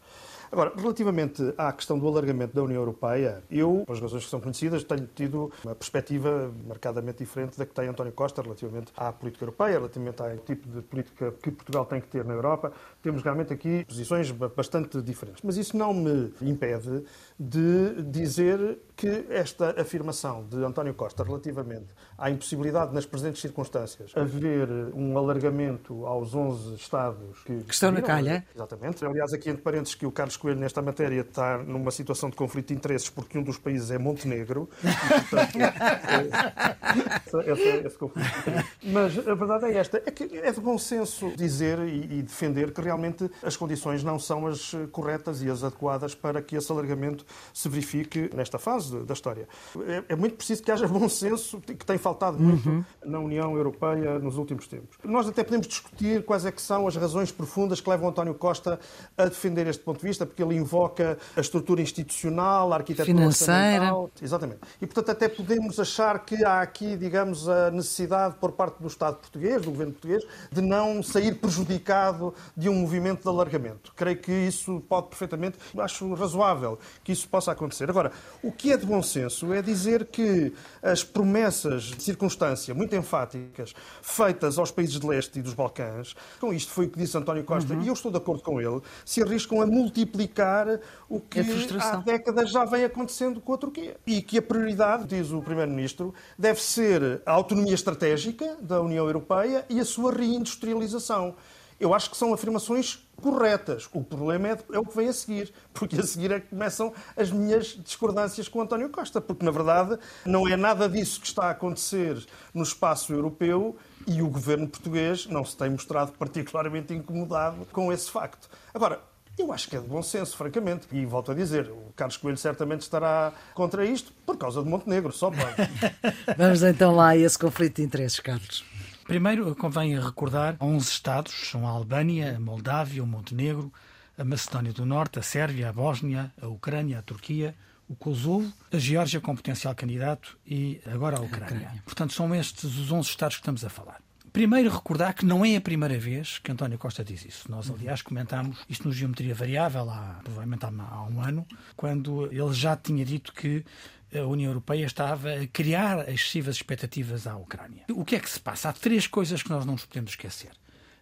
Agora, relativamente à questão do alargamento da União Europeia, eu, por as razões que são conhecidas, tenho tido uma perspectiva marcadamente diferente da que tem António Costa relativamente à política europeia, relativamente ao tipo de política que Portugal tem que ter na Europa. Temos realmente aqui posições bastante diferentes. Mas isso não me impede de dizer que esta afirmação de António Costa relativamente à impossibilidade, nas presentes circunstâncias, haver um alargamento aos 11 Estados que, que estão na calha. Exatamente. Aliás, aqui entre parênteses que o Carlos Coelho, nesta matéria, está numa situação de conflito de interesses porque um dos países é Montenegro. E, portanto, é, esse, esse conflito de interesses. Mas a verdade é esta: é que é de bom senso dizer e, e defender que realmente as condições não são as corretas e as adequadas para que esse alargamento se verifique nesta fase da história. É, é muito preciso que haja bom senso, que tem faltado muito uhum. na União Europeia nos últimos tempos. Nós até podemos discutir quais é que são as razões profundas que levam António Costa a defender este ponto de vista, porque ele invoca a estrutura institucional, a arquitetura financeira. Exatamente. E, portanto, até podemos achar que há aqui, digamos, a necessidade por parte do Estado português, do governo português, de não sair prejudicado de um movimento de alargamento. Creio que isso pode perfeitamente, acho razoável que isso possa acontecer. Agora, o que é de bom senso é dizer que as promessas de circunstância muito enfáticas feitas aos países de leste e dos Balcãs, com isto foi o que disse António Costa, uhum. e eu estou de acordo com ele, se arriscam a multiplicar o que há décadas já vem acontecendo com a Turquia. E que a prioridade, diz o Primeiro-Ministro, deve ser a autonomia estratégica da União Europeia e a sua reindustrialização. Eu acho que são afirmações corretas. O problema é, é, o que vem a seguir, porque a seguir é que começam as minhas discordâncias com António Costa, porque na verdade não é nada disso que está a acontecer no espaço europeu e o governo português não se tem mostrado particularmente incomodado com esse facto. Agora, eu acho que é de bom senso, francamente. E volto a dizer, o Carlos Coelho certamente estará contra isto por causa de Montenegro, só pode. Vamos então lá a esse conflito de interesses, Carlos. Primeiro, convém recordar 11 Estados, são a Albânia, a Moldávia, o Montenegro, a Macedónia do Norte, a Sérvia, a Bósnia, a Ucrânia, a Turquia, o Kosovo, a Geórgia com potencial candidato e agora a Ucrânia. a Ucrânia. Portanto, são estes os 11 Estados que estamos a falar. Primeiro, recordar que não é a primeira vez que António Costa diz isso. Nós, aliás, comentámos isto no Geometria Variável, há, provavelmente há um ano, quando ele já tinha dito que a União Europeia estava a criar excessivas expectativas à Ucrânia. O que é que se passa? Há três coisas que nós não nos podemos esquecer.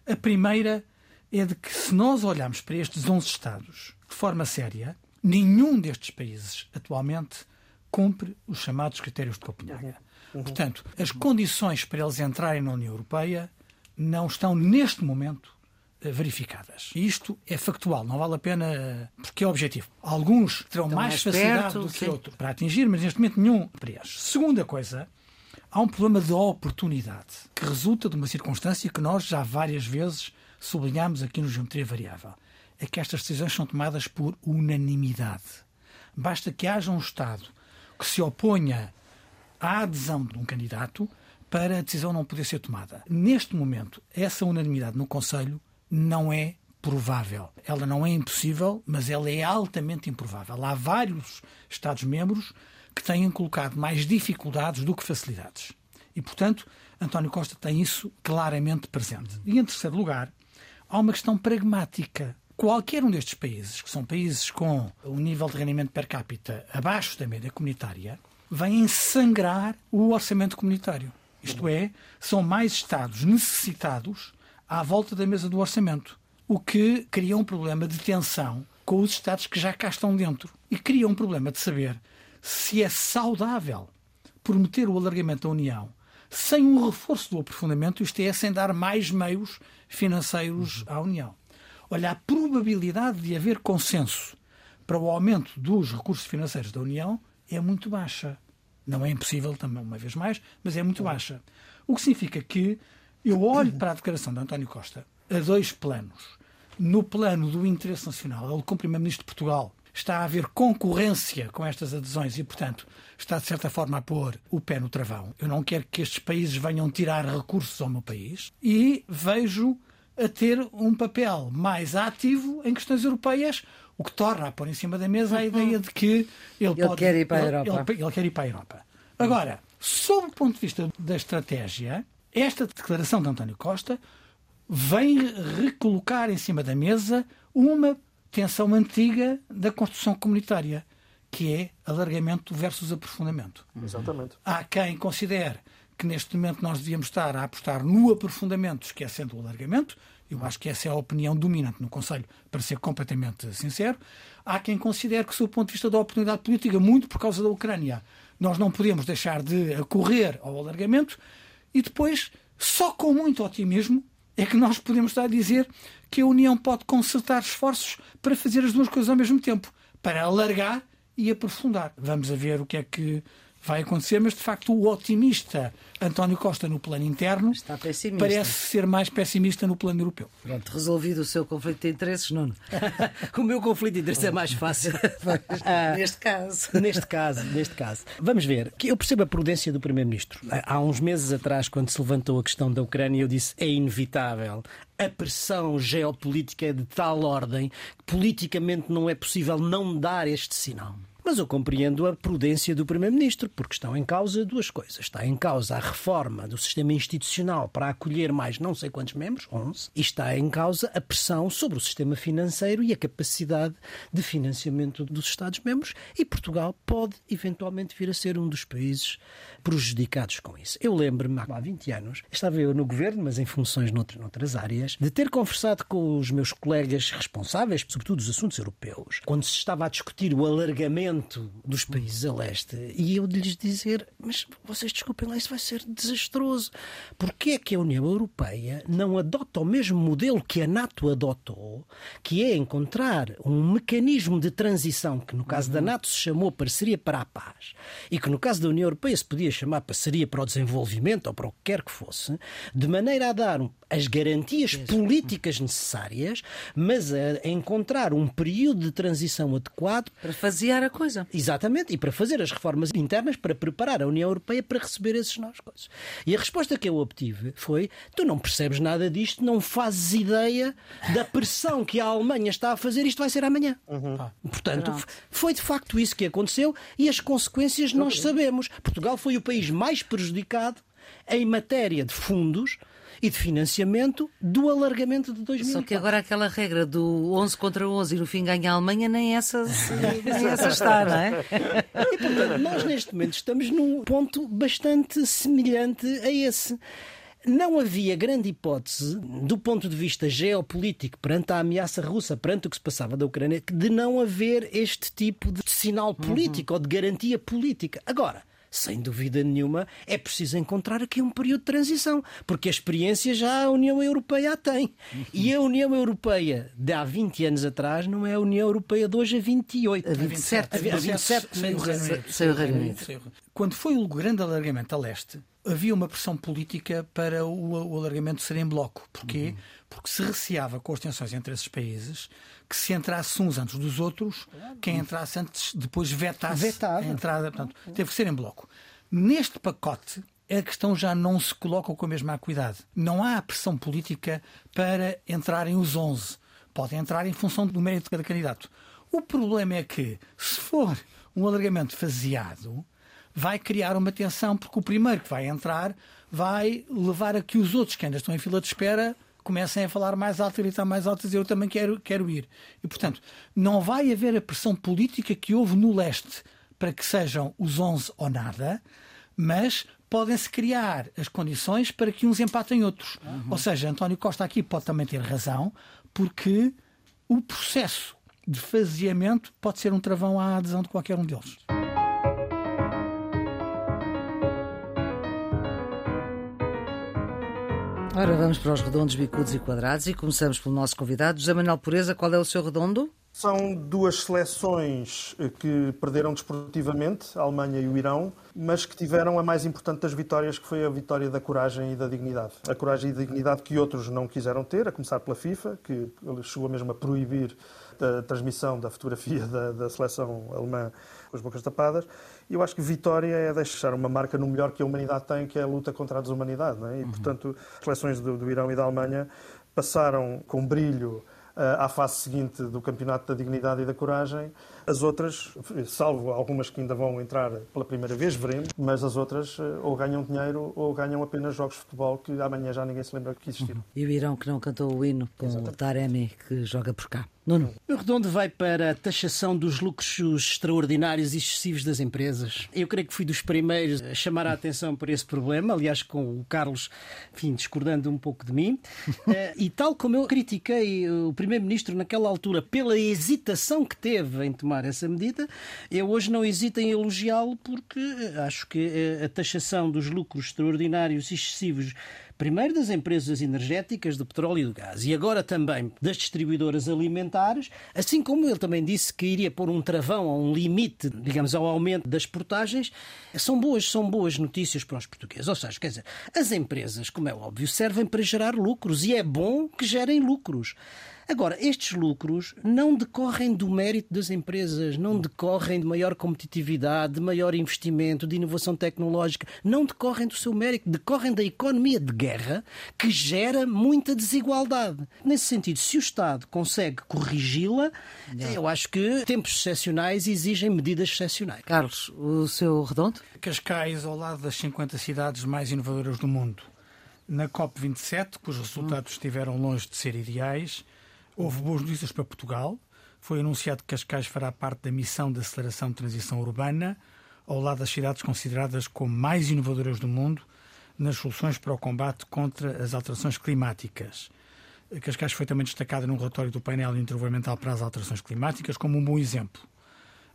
A primeira é de que, se nós olharmos para estes 11 Estados de forma séria, nenhum destes países atualmente cumpre os chamados critérios de Copenhaga. Uhum. Portanto, as condições para eles entrarem na União Europeia não estão, neste momento, verificadas. E isto é factual, não vale a pena, eh, porque é objetivo. Alguns terão mais, mais, facilidade perto, do que outros para atingir, mas neste momento nenhum preenche. Segunda coisa, há um problema de oportunidade que resulta de uma circunstância que nós já várias vezes sublinhamos aqui no Geometria Variável. É que estas decisões são tomadas por unanimidade. Basta que haja um Estado que se oponha à adesão de um candidato para a decisão não poder ser tomada. Neste momento, essa unanimidade no Conselho não é provável. Ela não é impossível, mas ela é altamente improvável. Há vários Estados-membros que têm colocado mais dificuldades do que facilidades. E, portanto, António Costa tem isso claramente presente. E, em terceiro lugar, há uma questão pragmática. Qualquer um destes países, que são países com um nível de rendimento per capita abaixo da média comunitária, vem ensangrar o orçamento comunitário. Isto é, são mais Estados necessitados à volta da mesa do orçamento, o que cria um problema de tensão com os Estados que já cá estão dentro. E cria um problema de saber se é saudável prometer o alargamento da União sem um reforço do aprofundamento, isto é, sem dar mais meios financeiros à União. Olha, a probabilidade de haver consenso para o aumento dos recursos financeiros da União é muito baixa. Não é impossível também, uma vez mais, mas é muito baixa. O que significa que eu olho para a declaração de António Costa a dois planos. No plano do interesse nacional, ele, como Primeiro-Ministro de Portugal, está a haver concorrência com estas adesões e, portanto, está de certa forma a pôr o pé no travão. Eu não quero que estes países venham tirar recursos ao meu país e vejo a ter um papel mais ativo em questões europeias, o que torna a pôr em cima da mesa a ideia de que ele, Ele pode, quer ir para a ele- Europa. Ele, ele quer ir para a Europa. Agora, sob o ponto de vista da estratégia, esta declaração de António Costa vem recolocar em cima da mesa uma tensão antiga da construção comunitária, que é alargamento versus aprofundamento. Exatamente. Há quem considere que neste momento nós devíamos estar a apostar no aprofundamento, esquecendo o alargamento. Eu acho que essa é a opinião dominante no Conselho, para ser completamente sincero. Há quem considere que, sob o ponto de vista da oportunidade política, muito por causa da Ucrânia, nós não podemos deixar de acorrer ao alargamento e depois, só com muito otimismo, é que nós podemos estar a dizer que a União pode concertar esforços para fazer as duas coisas ao mesmo tempo, para alargar e aprofundar. Vamos a ver o que é que vai acontecer, mas de facto o otimista António Costa no plano interno parece ser mais pessimista no plano europeu. Pronto, resolvido o seu conflito de interesses, Nuno. O meu conflito de interesse é mais fácil. Ah, Neste caso. Neste caso, neste caso. Vamos ver, que eu percebo a prudência do Primeiro-Ministro. Há uns meses atrás, quando se levantou a questão da Ucrânia, eu disse é inevitável. A pressão geopolítica é de tal ordem que politicamente não é possível não dar este sinal. Mas eu compreendo a prudência do Primeiro-Ministro, porque estão em causa duas coisas. Está em causa a reforma do sistema institucional para acolher mais não sei quantos membros, 11, e está em causa a pressão sobre o sistema financeiro e a capacidade de financiamento dos Estados-membros, e Portugal pode eventualmente vir a ser um dos países prejudicados com isso. Eu lembro-me, há 20 anos, estava eu no governo, mas em funções noutras, noutras áreas, de ter conversado com os meus colegas responsáveis, sobretudo dos assuntos europeus, quando se estava a discutir o alargamento dos países a leste, e eu de lhes dizer, mas vocês desculpem lá, isso vai ser desastroso. Porquê é que a União Europeia não adota o mesmo modelo que a NATO adotou, que é encontrar um mecanismo de transição, que no caso da NATO se chamou Parceria para a Paz, e que no caso da União Europeia se podia chamar Parceria para o Desenvolvimento, ou para o que quer que fosse, de maneira a dar as garantias políticas necessárias, mas a encontrar um período de transição adequado Para fasear a coisa. Exatamente, e para fazer as reformas internas para preparar a União Europeia para receber esses novos coisas. E a resposta que eu obtive foi: tu não percebes nada disto, não fazes ideia da pressão que a Alemanha está a fazer, isto vai ser amanhã. Portanto, f- foi de facto isso que aconteceu e as consequências nós sabemos. Portugal foi o país mais prejudicado em matéria de fundos e de financiamento do alargamento de 2004. Só que agora aquela regra do 11 contra 11 e no fim ganha a Alemanha, nem essa, nem essa está, não é? E, portanto, nós neste momento estamos num ponto bastante semelhante a esse. Não havia grande hipótese, do ponto de vista geopolítico, perante a ameaça russa, perante o que se passava da Ucrânia, de não haver este tipo de sinal político ou de garantia política. Agora, sem dúvida nenhuma, é preciso encontrar aqui um período de transição, porque a experiência já a União Europeia a tem. E a União Europeia de há 20 anos atrás não é a União Europeia de hoje a 28. A 27. A 27 sem o Reino Unido. Quando foi o grande alargamento a leste, havia uma pressão política para o, o alargamento ser em bloco. Porquê? Uhum. Porque se receava com as tensões entre esses países que se entrasse uns antes dos outros, quem entrasse antes depois vetasse Vetava. a entrada. Portanto, teve que ser em bloco. Neste pacote, a questão já não se coloca com a mesma acuidade. Não há pressão política para entrarem os 11. Podem entrar em função do mérito de cada candidato. O problema é que, se for um alargamento faseado, vai criar uma tensão, porque o primeiro que vai entrar vai levar a que os outros que ainda estão em fila de espera comecem a falar mais alto, a gritar mais alto, a dizer eu também quero, quero ir. E, portanto, não vai haver a pressão política que houve no leste para que sejam os 11 ou nada, mas podem-se criar as condições para que uns empatem outros. Uhum. Ou seja, António Costa aqui pode também ter razão, porque o processo de faseamento pode ser um travão à adesão de qualquer um deles. Ora, vamos para os redondos, bicudos e quadrados e começamos pelo nosso convidado, José Manuel Pureza. Qual é o seu redondo? São duas seleções eh, que perderam desportivamente, a Alemanha e o Irão, mas que tiveram a mais importante das vitórias, que foi a vitória da coragem e da dignidade. A coragem e a dignidade que outros não quiseram ter, a começar pela FIFA, que chegou mesmo a proibir a transmissão da fotografia da, da seleção alemã com as bocas tapadas. E eu acho que vitória é deixar uma marca no melhor que a humanidade tem, que é a luta contra a desumanidade. É? E, uhum. portanto, as seleções do, do Irão e da Alemanha passaram com brilho eh, à fase seguinte do Campeonato da Dignidade e da Coragem. As outras, salvo algumas que ainda vão entrar pela primeira vez, veremos, mas as outras eh, ou ganham dinheiro ou ganham apenas jogos de futebol que amanhã já ninguém se lembra que existiram. E o Irão que não cantou o hino com Exatamente. o Taremi, que joga por cá. Nuno. O redondo vai para a taxação dos lucros extraordinários e excessivos das empresas. Eu creio que fui dos primeiros a chamar a atenção para esse problema, aliás, com o Carlos, enfim, discordando um pouco de mim. Eh, e tal como eu critiquei o Primeiro-Ministro naquela altura pela hesitação que teve em tomar essa medida, eu hoje não hesito em elogiá-lo porque acho que eh, a taxação dos lucros extraordinários e excessivos primeiro das empresas energéticas, do petróleo e do gás, e agora também das distribuidoras alimentares, assim como ele também disse que iria pôr um travão a um limite, digamos, ao aumento das portagens, são boas, são boas notícias para os portugueses. Ou seja, quer dizer, as empresas, como é óbvio, servem para gerar lucros e é bom que gerem lucros. Agora, estes lucros não decorrem do mérito das empresas, não decorrem de maior competitividade, de maior investimento, de inovação tecnológica, não decorrem do seu mérito, decorrem da economia de guerra que gera muita desigualdade. Nesse sentido, se o Estado consegue corrigi-la, eu acho que tempos excepcionais exigem medidas excepcionais. Carlos, o seu redondo? Cascais, ao lado das 50 cidades mais inovadoras do mundo. Na COP27, cujos resultados estiveram longe de ser ideais, Houve boas notícias para Portugal. Foi anunciado que Cascais fará parte da missão de aceleração de transição urbana, ao lado das cidades consideradas como mais inovadoras do mundo nas soluções para o combate contra as alterações climáticas. Cascais foi também destacada num relatório do painel intergovernamental para as alterações climáticas como um bom exemplo.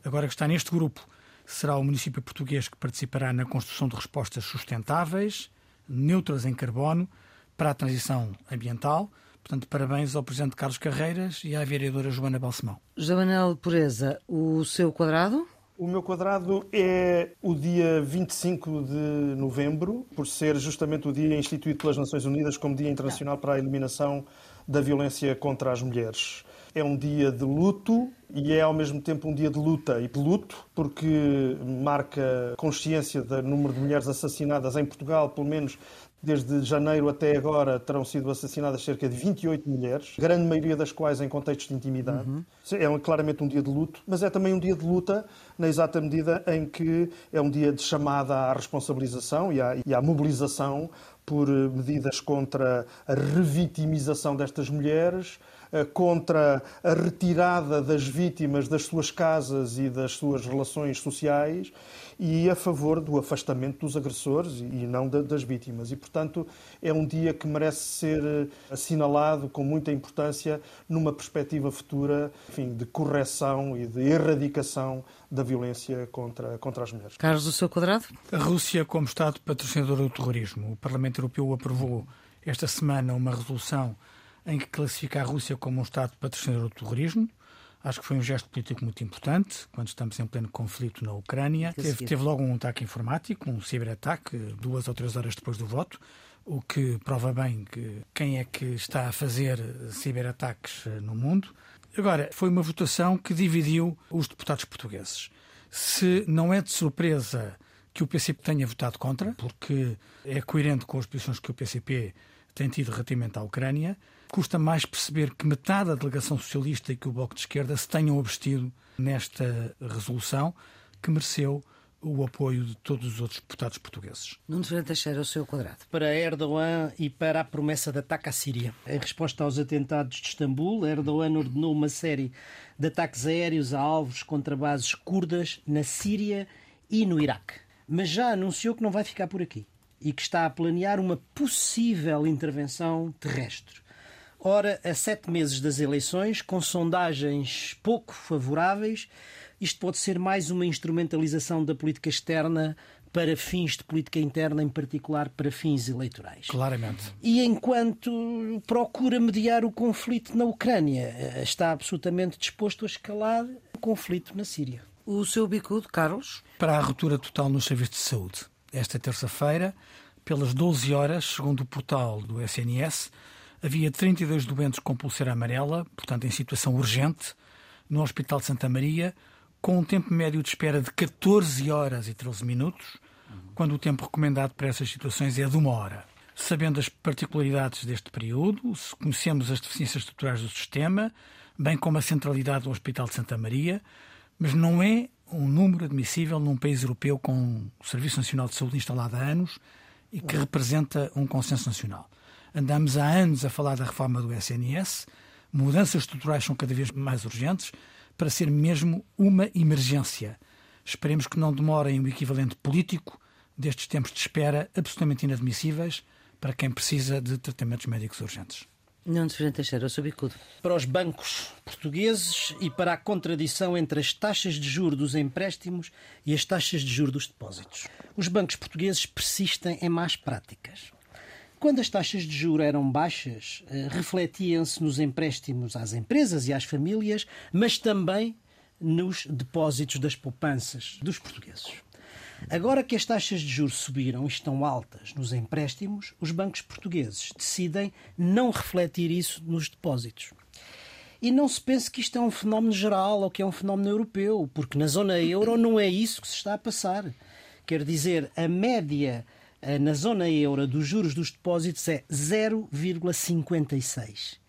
Agora que está neste grupo, será o município português que participará na construção de respostas sustentáveis, neutras em carbono, para a transição ambiental, Portanto, parabéns ao Presidente Carlos Carreiras e à vereadora Joana Balsemão. José Manuel Pureza, o seu quadrado? O meu quadrado é o dia 25 de novembro, por ser justamente o dia instituído pelas Nações Unidas como Dia Internacional para a Eliminação da Violência contra as Mulheres. É um dia de luto e é ao mesmo tempo um dia de luta e de luto, porque marca consciência do número de mulheres assassinadas em Portugal, pelo menos Desde janeiro até agora terão sido assassinadas cerca de 28 mulheres, grande maioria das quais em contextos de intimidade. Uhum. É claramente um dia de luto, mas é também um dia de luta na exata medida em que é um dia de chamada à responsabilização e à, e à mobilização por medidas contra a revitimização destas mulheres, eh, contra a retirada das vítimas das suas casas e das suas relações sociais e a favor do afastamento dos agressores e não das vítimas. E, portanto, é um dia que merece ser eh, assinalado com muita importância numa perspectiva futura enfim, de correção e de erradicação da violência contra, contra as mulheres. Carlos, do seu quadrado? A Rússia como Estado patrocinador do terrorismo. O Parlamento Europeu aprovou esta semana uma resolução em que classifica a Rússia como um Estado patrocinador do terrorismo. Acho que foi um gesto político muito importante, quando estamos em pleno conflito na Ucrânia. Teve, teve, logo um ataque informático, um ciberataque, duas ou três horas depois do voto, o que prova bem que quem é que está a fazer ciberataques no mundo. Agora, foi uma votação que dividiu os deputados portugueses. Se não é de surpresa que o PCP tenha votado contra, porque é coerente com as posições que o PCP tem tido relativamente à Ucrânia, custa mais perceber que metade da delegação socialista e que o Bloco de Esquerda se tenham abstido nesta resolução, que mereceu o apoio de todos os outros deputados portugueses. Nuno Fernando Teixeira, o seu quadrado. Para Erdogan e para a promessa de ataque à Síria. Em resposta aos atentados de Istambul, Erdogan ordenou uma série de ataques aéreos a alvos contra bases curdas na Síria e no Iraque. Mas já anunciou que não vai ficar por aqui e que está a planear uma possível intervenção terrestre. Ora, a sete meses das eleições, com sondagens pouco favoráveis, isto pode ser mais uma instrumentalização da política externa para fins de política interna, em particular para fins eleitorais. Claramente. E enquanto procura mediar o conflito na Ucrânia, está absolutamente disposto a escalar o conflito na Síria. O seu bicudo, Carlos? Para a ruptura total no serviço de saúde. Esta terça-feira, pelas 12 horas, segundo o portal do SNS, havia 32 doentes com pulseira amarela, portanto em situação urgente, no Hospital de Santa Maria, com um tempo médio de espera de 14 horas e 13 minutos, quando o tempo recomendado para essas situações é de uma hora. Sabendo as particularidades deste período, conhecemos as deficiências estruturais do sistema, bem como a centralidade do Hospital de Santa Maria, mas não é um número admissível num país europeu com o Serviço Nacional de Saúde instalado há anos e que representa um consenso nacional. Andamos há anos a falar da reforma do SNS, mudanças estruturais são cada vez mais urgentes para ser mesmo uma emergência. Esperemos que não demorem o equivalente político destes tempos de espera absolutamente inadmissíveis para quem precisa de tratamentos médicos urgentes. Não diferente Teixeira, o seu bicudo. Para os bancos portugueses e para a contradição entre as taxas de juros dos empréstimos e as taxas de juros dos depósitos. Os bancos portugueses persistem em más práticas. Quando as taxas de juro eram baixas, eh, refletiam-se nos empréstimos às empresas e às famílias, mas também nos depósitos das poupanças dos portugueses. Agora que as taxas de juros subiram e estão altas nos empréstimos, os bancos portugueses decidem não refletir isso nos depósitos. E não se pense que isto é um fenómeno geral ou que é um fenómeno europeu, porque na zona euro não é isso que se está a passar. Quer dizer, a média na zona euro dos juros dos depósitos é 0,56.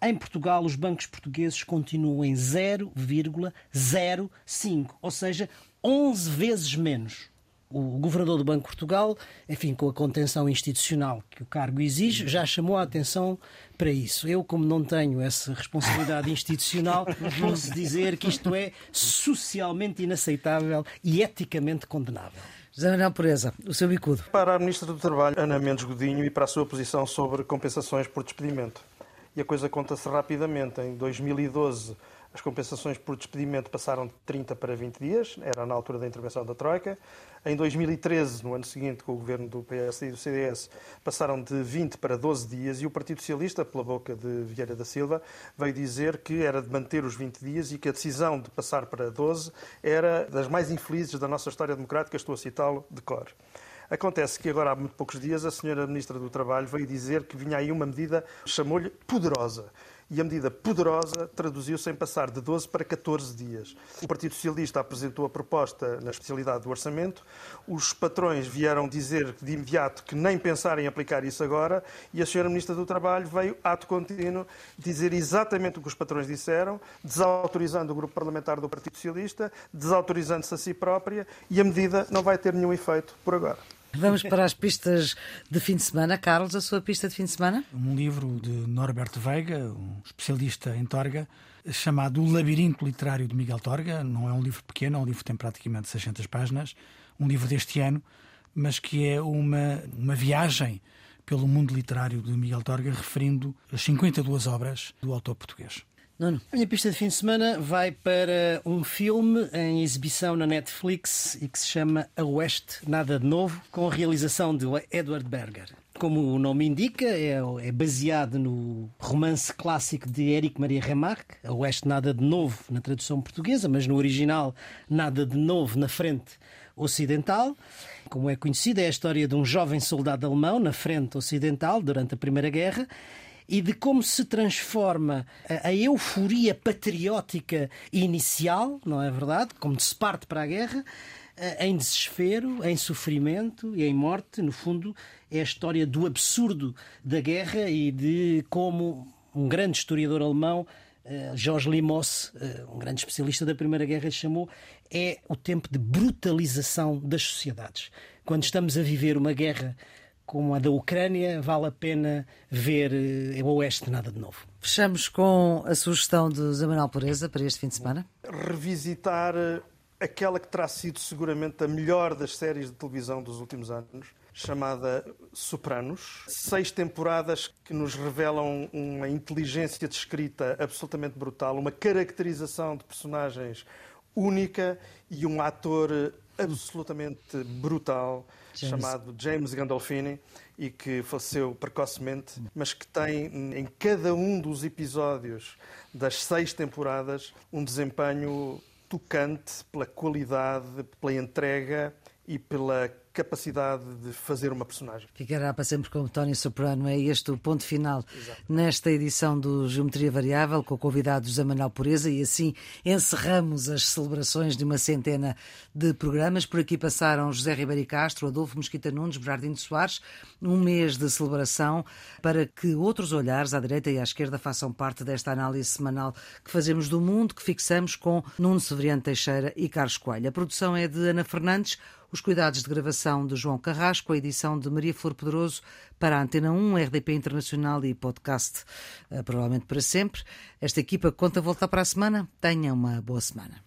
Em Portugal, os bancos portugueses continuam em 0,05, ou seja, 11 vezes menos. O governador do Banco de Portugal, enfim, com a contenção institucional que o cargo exige, já chamou a atenção para isso. Eu, como não tenho essa responsabilidade institucional, posso dizer que isto é socialmente inaceitável e eticamente condenável. José Manuel Pureza, o seu bicudo. Para a Ministra do Trabalho, Ana Mendes Godinho, e para a sua posição sobre compensações por despedimento. E a coisa conta-se rapidamente. Em 2012, as compensações por despedimento passaram de 30 para 20 dias, era na altura da intervenção da Troika. Em 2013, no ano seguinte, com o governo do PS e do CDS, passaram de 20 para 12 dias e o Partido Socialista, pela boca de Vieira da Silva, veio dizer que era de manter os 20 dias e que a decisão de passar para 12 era das mais infelizes da nossa história democrática, estou a citá-lo de cor. Acontece que agora, há muito poucos dias, a senhora Ministra do Trabalho veio dizer que vinha aí uma medida, chamou-lhe poderosa e a medida poderosa traduziu-se em passar de 12 para 14 dias. O Partido Socialista apresentou a proposta na especialidade do orçamento, os patrões vieram dizer de imediato que nem pensarem em aplicar isso agora e a senhora Ministra do Trabalho veio, ato contínuo, dizer exatamente o que os patrões disseram, desautorizando o grupo parlamentar do Partido Socialista, desautorizando-se a si própria e a medida não vai ter nenhum efeito por agora. Vamos para as pistas de fim de semana. Carlos, a sua pista de fim de semana? Um livro de Norberto Veiga, um especialista em Torga, chamado O Labirinto Literário de Miguel Torga. Não é um livro pequeno, é um livro que tem praticamente 600 páginas. Um livro deste ano, mas que é uma, uma viagem pelo mundo literário de Miguel Torga, referindo as 52 obras do autor português. A minha pista de fim de semana vai para um filme em exibição na Netflix e que se chama A Oeste, Nada de Novo, com a realização de Edward Berger. como o nome indica, é, é baseado no romance clássico de Éric Maria Remarque, A Oeste Nada de Novo, na tradução portuguesa, mas no original, Nada de Novo na frente ocidental. Como é conhecido, é a história de um jovem soldado alemão na frente ocidental durante a Primeira Guerra e de como se transforma a, a euforia patriótica inicial, não é verdade? Como se parte para a guerra, eh, em desespero, em sofrimento e em morte. No fundo, é a história do absurdo da guerra e de como um grande historiador alemão, Jorge eh, Limos, eh, um grande especialista da Primeira Guerra, chamou é o tempo de brutalização das sociedades. Quando estamos a viver uma guerra como a da Ucrânia, vale a pena ver o Oeste nada de novo. Fechamos com a sugestão de Zé Manuel Pureza para este fim de semana. Revisitar aquela que terá sido seguramente a melhor das séries de televisão dos últimos anos, chamada Sopranos. Seis temporadas que nos revelam uma inteligência de escrita absolutamente brutal, uma caracterização de personagens única e um ator absolutamente brutal James. chamado James Gandolfini e que faleceu precocemente, mas que tem em cada um dos episódios das seis temporadas um desempenho tocante pela qualidade, pela entrega e pela capacidade de fazer uma personagem. Ficará para sempre como Tony Soprano. É este o ponto final Exato. nesta edição do Geometria Variável, com o convidado José Manuel Pureza, e assim encerramos as celebrações de uma centena de programas. Por aqui passaram José Ribeiro Castro, Adolfo Mosquita Nunes, Bernardino Soares, um mês de celebração para que outros olhares à direita e à esquerda façam parte desta análise semanal que fazemos do mundo, que fixamos com Nuno Severiano Teixeira e Carlos Coelho. A produção é de Ana Fernandes, os cuidados de gravação de João Carrasco, a edição de Maria Flor Pedroso para a Antena 1, RDP Internacional e podcast, eh, provavelmente para sempre. Esta equipa conta voltar para a semana. Tenha uma boa semana.